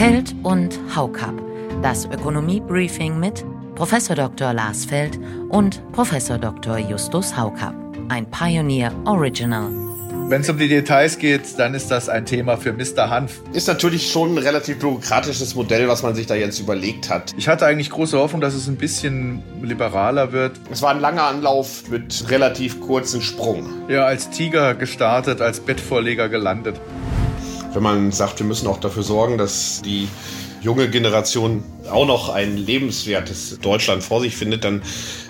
Feld und Haukap. Das Ökonomie-Briefing mit Prof. Dr. Lars Feld und Prof. Dr. Justus Haukap. Ein Pioneer Original. Wenn es um die Details geht, dann ist das ein Thema für Mr. Hanf. Ist natürlich schon ein relativ bürokratisches Modell, was man sich da jetzt überlegt hat. Ich hatte eigentlich große Hoffnung, dass es ein bisschen liberaler wird. Es war ein langer Anlauf mit relativ kurzen Sprung. Ja, als Tiger gestartet, als Bettvorleger gelandet. Wenn man sagt, wir müssen auch dafür sorgen, dass die junge Generation auch noch ein lebenswertes Deutschland vor sich findet, dann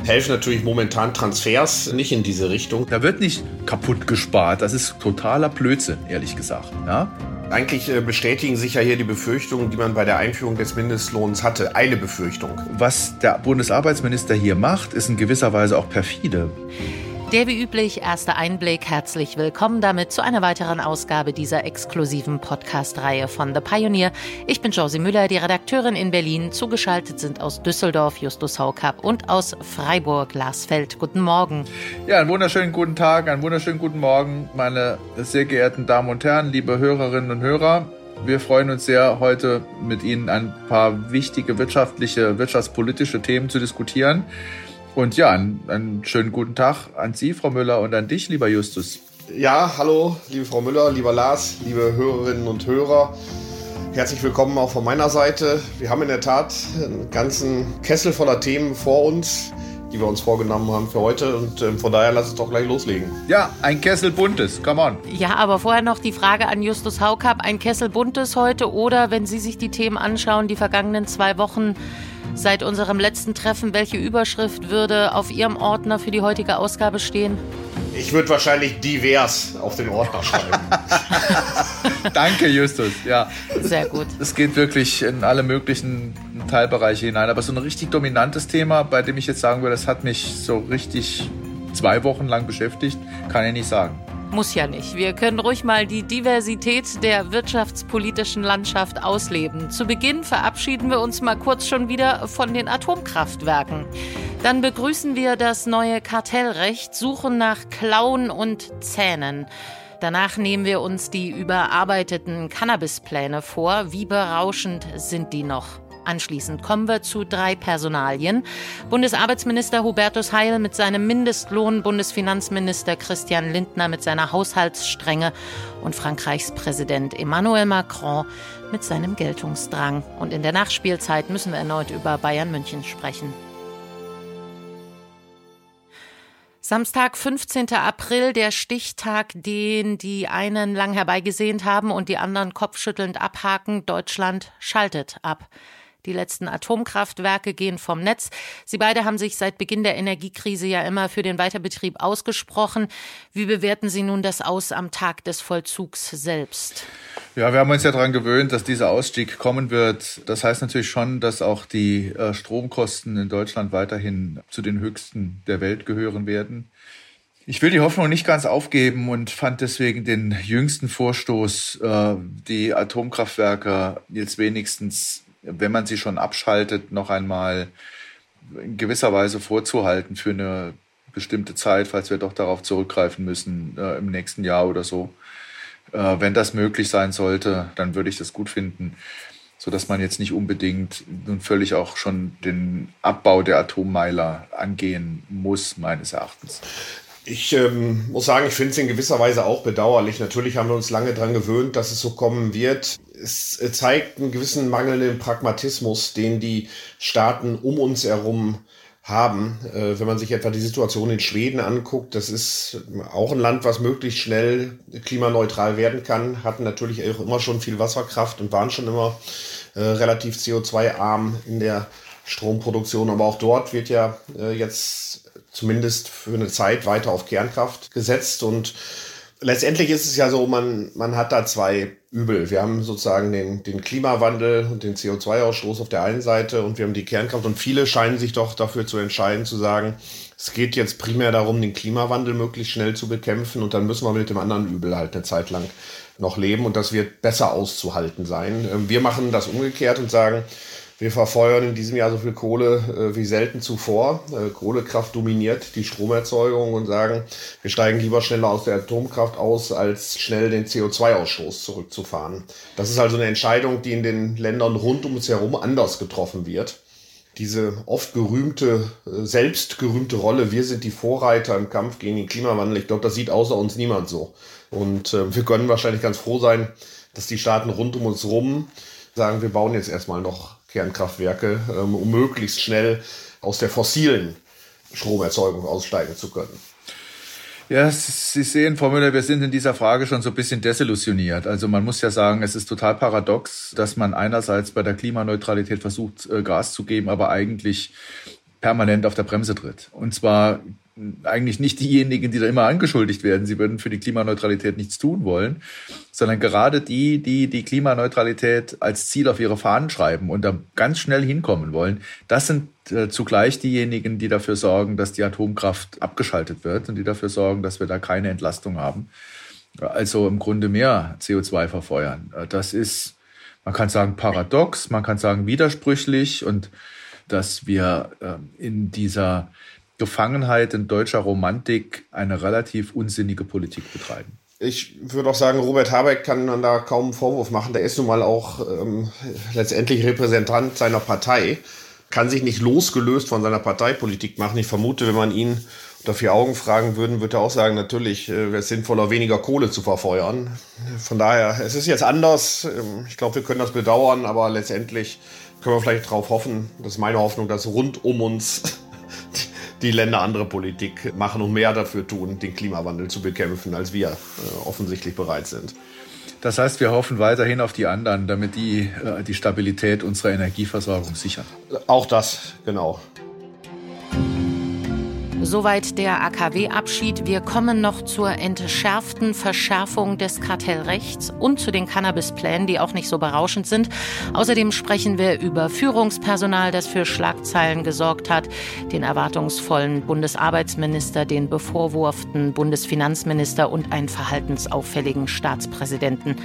helfen natürlich momentan Transfers nicht in diese Richtung. Da wird nicht kaputt gespart. Das ist totaler Blödsinn, ehrlich gesagt. Ja? Eigentlich äh, bestätigen sich ja hier die Befürchtungen, die man bei der Einführung des Mindestlohns hatte. Eine Befürchtung. Was der Bundesarbeitsminister hier macht, ist in gewisser Weise auch perfide. Der wie üblich erste Einblick. Herzlich willkommen damit zu einer weiteren Ausgabe dieser exklusiven Podcast-Reihe von The Pioneer. Ich bin Josie Müller, die Redakteurin in Berlin. Zugeschaltet sind aus Düsseldorf Justus Haukapp und aus Freiburg Lars Feld. Guten Morgen. Ja, einen wunderschönen guten Tag, einen wunderschönen guten Morgen, meine sehr geehrten Damen und Herren, liebe Hörerinnen und Hörer. Wir freuen uns sehr, heute mit Ihnen ein paar wichtige wirtschaftliche, wirtschaftspolitische Themen zu diskutieren. Und ja, einen, einen schönen guten Tag an Sie, Frau Müller, und an dich, lieber Justus. Ja, hallo, liebe Frau Müller, lieber Lars, liebe Hörerinnen und Hörer. Herzlich willkommen auch von meiner Seite. Wir haben in der Tat einen ganzen Kessel voller Themen vor uns, die wir uns vorgenommen haben für heute. Und äh, von daher lass uns doch gleich loslegen. Ja, ein Kessel buntes, come on. Ja, aber vorher noch die Frage an Justus Haukapp. Ein Kessel buntes heute oder, wenn Sie sich die Themen anschauen, die vergangenen zwei Wochen seit unserem letzten Treffen. Welche Überschrift würde auf Ihrem Ordner für die heutige Ausgabe stehen? Ich würde wahrscheinlich divers auf den Ordner schreiben. Danke, Justus. Ja. Sehr gut. Es geht wirklich in alle möglichen Teilbereiche hinein. Aber so ein richtig dominantes Thema, bei dem ich jetzt sagen würde, das hat mich so richtig zwei Wochen lang beschäftigt, kann ich nicht sagen. Muss ja nicht. Wir können ruhig mal die Diversität der wirtschaftspolitischen Landschaft ausleben. Zu Beginn verabschieden wir uns mal kurz schon wieder von den Atomkraftwerken. Dann begrüßen wir das neue Kartellrecht, suchen nach Klauen und Zähnen. Danach nehmen wir uns die überarbeiteten Cannabispläne vor. Wie berauschend sind die noch? Anschließend kommen wir zu drei Personalien. Bundesarbeitsminister Hubertus Heil mit seinem Mindestlohn, Bundesfinanzminister Christian Lindner mit seiner Haushaltsstrenge und Frankreichs Präsident Emmanuel Macron mit seinem Geltungsdrang. Und in der Nachspielzeit müssen wir erneut über Bayern München sprechen. Samstag, 15. April, der Stichtag, den die einen lang herbeigesehnt haben und die anderen kopfschüttelnd abhaken. Deutschland schaltet ab. Die letzten Atomkraftwerke gehen vom Netz. Sie beide haben sich seit Beginn der Energiekrise ja immer für den Weiterbetrieb ausgesprochen. Wie bewerten Sie nun das Aus am Tag des Vollzugs selbst? Ja, wir haben uns ja daran gewöhnt, dass dieser Ausstieg kommen wird. Das heißt natürlich schon, dass auch die äh, Stromkosten in Deutschland weiterhin zu den höchsten der Welt gehören werden. Ich will die Hoffnung nicht ganz aufgeben und fand deswegen den jüngsten Vorstoß, äh, die Atomkraftwerke jetzt wenigstens wenn man sie schon abschaltet, noch einmal in gewisser Weise vorzuhalten für eine bestimmte Zeit, falls wir doch darauf zurückgreifen müssen äh, im nächsten Jahr oder so. Äh, wenn das möglich sein sollte, dann würde ich das gut finden, so dass man jetzt nicht unbedingt nun völlig auch schon den Abbau der Atommeiler angehen muss, meines Erachtens. Ich ähm, muss sagen, ich finde es in gewisser Weise auch bedauerlich. Natürlich haben wir uns lange daran gewöhnt, dass es so kommen wird. Es zeigt einen gewissen mangelnden Pragmatismus, den die Staaten um uns herum haben. Äh, wenn man sich etwa die Situation in Schweden anguckt, das ist auch ein Land, was möglichst schnell klimaneutral werden kann, hatten natürlich auch immer schon viel Wasserkraft und waren schon immer äh, relativ CO2-arm in der Stromproduktion. Aber auch dort wird ja äh, jetzt zumindest für eine Zeit weiter auf Kernkraft gesetzt und letztendlich ist es ja so, man, man hat da zwei Übel. Wir haben sozusagen den, den Klimawandel und den CO2-Ausstoß auf der einen Seite und wir haben die Kernkraft und viele scheinen sich doch dafür zu entscheiden, zu sagen, es geht jetzt primär darum, den Klimawandel möglichst schnell zu bekämpfen und dann müssen wir mit dem anderen Übel halt eine Zeit lang noch leben und das wird besser auszuhalten sein. Ähm, wir machen das umgekehrt und sagen, Wir verfeuern in diesem Jahr so viel Kohle äh, wie selten zuvor. Äh, Kohlekraft dominiert die Stromerzeugung und sagen, wir steigen lieber schneller aus der Atomkraft aus, als schnell den CO2-Ausstoß zurückzufahren. Das ist also eine Entscheidung, die in den Ländern rund um uns herum anders getroffen wird. Diese oft gerühmte, äh, selbst gerühmte Rolle, wir sind die Vorreiter im Kampf gegen den Klimawandel, ich glaube, das sieht außer uns niemand so. Und äh, wir können wahrscheinlich ganz froh sein, dass die Staaten rund um uns rum sagen, wir bauen jetzt erstmal noch Kernkraftwerke, ähm, um möglichst schnell aus der fossilen Stromerzeugung aussteigen zu können. Ja, Sie sehen, Frau Müller, wir sind in dieser Frage schon so ein bisschen desillusioniert. Also man muss ja sagen, es ist total paradox, dass man einerseits bei der Klimaneutralität versucht, äh, Gas zu geben, aber eigentlich permanent auf der Bremse tritt. Und zwar eigentlich nicht diejenigen, die da immer angeschuldigt werden, sie würden für die Klimaneutralität nichts tun wollen, sondern gerade die, die die Klimaneutralität als Ziel auf ihre Fahnen schreiben und da ganz schnell hinkommen wollen, das sind äh, zugleich diejenigen, die dafür sorgen, dass die Atomkraft abgeschaltet wird und die dafür sorgen, dass wir da keine Entlastung haben. Also im Grunde mehr CO2 verfeuern. Äh, das ist, man kann sagen, paradox, man kann sagen widersprüchlich und dass wir äh, in dieser Gefangenheit in deutscher Romantik eine relativ unsinnige Politik betreiben. Ich würde auch sagen, Robert Habeck kann man da kaum einen Vorwurf machen. Der ist nun mal auch ähm, letztendlich Repräsentant seiner Partei, kann sich nicht losgelöst von seiner Parteipolitik machen. Ich vermute, wenn man ihn unter vier Augen fragen würden, würde er auch sagen, natürlich äh, wäre es sinnvoller, weniger Kohle zu verfeuern. Von daher, es ist jetzt anders. Ähm, ich glaube, wir können das bedauern, aber letztendlich können wir vielleicht darauf hoffen, das ist meine Hoffnung, dass rund um uns die Länder andere Politik machen und mehr dafür tun, den Klimawandel zu bekämpfen, als wir äh, offensichtlich bereit sind. Das heißt, wir hoffen weiterhin auf die anderen, damit die äh, die Stabilität unserer Energieversorgung sichern. Auch das, genau. Soweit der AKW-Abschied. Wir kommen noch zur entschärften Verschärfung des Kartellrechts und zu den Cannabisplänen, die auch nicht so berauschend sind. Außerdem sprechen wir über Führungspersonal, das für Schlagzeilen gesorgt hat, den erwartungsvollen Bundesarbeitsminister, den bevorwurften Bundesfinanzminister und einen verhaltensauffälligen Staatspräsidenten.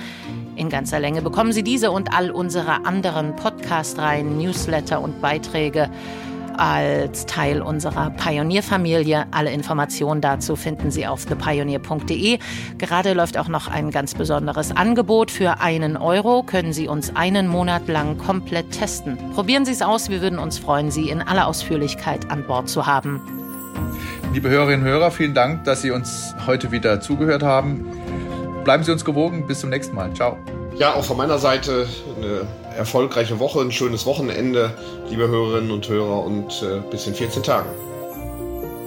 In ganzer Länge bekommen Sie diese und all unsere anderen Podcast-Reihen, Newsletter und Beiträge als Teil unserer Pionierfamilie. Alle Informationen dazu finden Sie auf thepioneer.de. Gerade läuft auch noch ein ganz besonderes Angebot. Für einen Euro können Sie uns einen Monat lang komplett testen. Probieren Sie es aus. Wir würden uns freuen, Sie in aller Ausführlichkeit an Bord zu haben. Liebe Hörerinnen und Hörer, vielen Dank, dass Sie uns heute wieder zugehört haben. Bleiben Sie uns gewogen. Bis zum nächsten Mal. Ciao. Ja, auch von meiner Seite eine erfolgreiche Woche, ein schönes Wochenende, liebe Hörerinnen und Hörer, und äh, bis in 14 Tagen.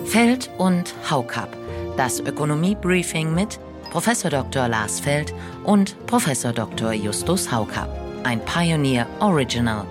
Feld und Haukap, das Ökonomie-Briefing mit Prof. Dr. Lars Feld und Prof. Dr. Justus Haukap, ein Pioneer Original.